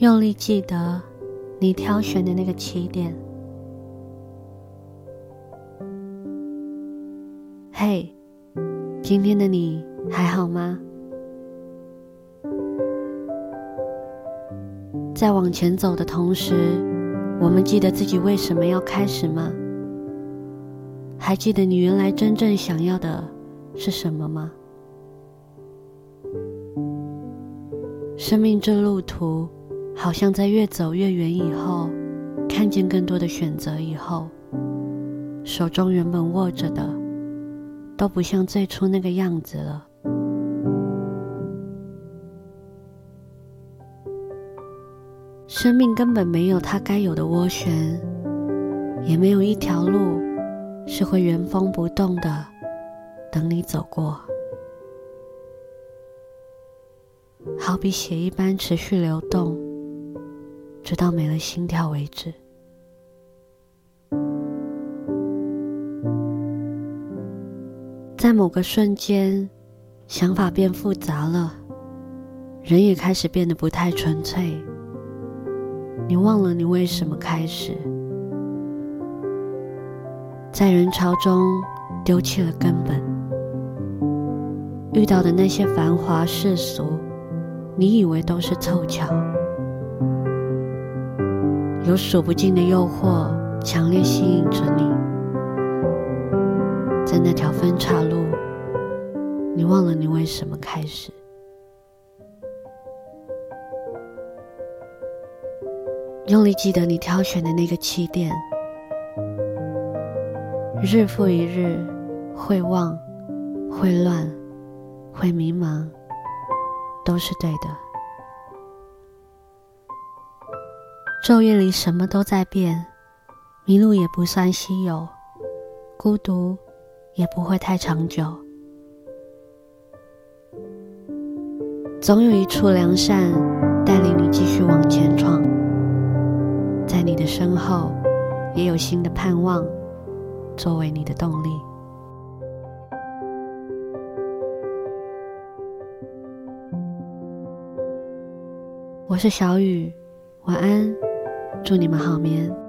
用力记得你挑选的那个起点。嘿，今天的你还好吗？在往前走的同时，我们记得自己为什么要开始吗？还记得你原来真正想要的是什么吗？生命这路途，好像在越走越远以后，看见更多的选择以后，手中原本握着的，都不像最初那个样子了。生命根本没有它该有的涡旋，也没有一条路是会原封不动的等你走过。好比血一般持续流动。直到没了心跳为止。在某个瞬间，想法变复杂了，人也开始变得不太纯粹。你忘了你为什么开始，在人潮中丢弃了根本，遇到的那些繁华世俗，你以为都是凑巧。有数不尽的诱惑，强烈吸引着你。在那条分岔路，你忘了你为什么开始。用力记得你挑选的那个起点。日复一日，会忘，会乱，会迷茫，都是对的。昼夜里什么都在变，迷路也不算稀有，孤独也不会太长久。总有一处良善带领你继续往前闯，在你的身后也有新的盼望作为你的动力。我是小雨，晚安。祝你们好眠。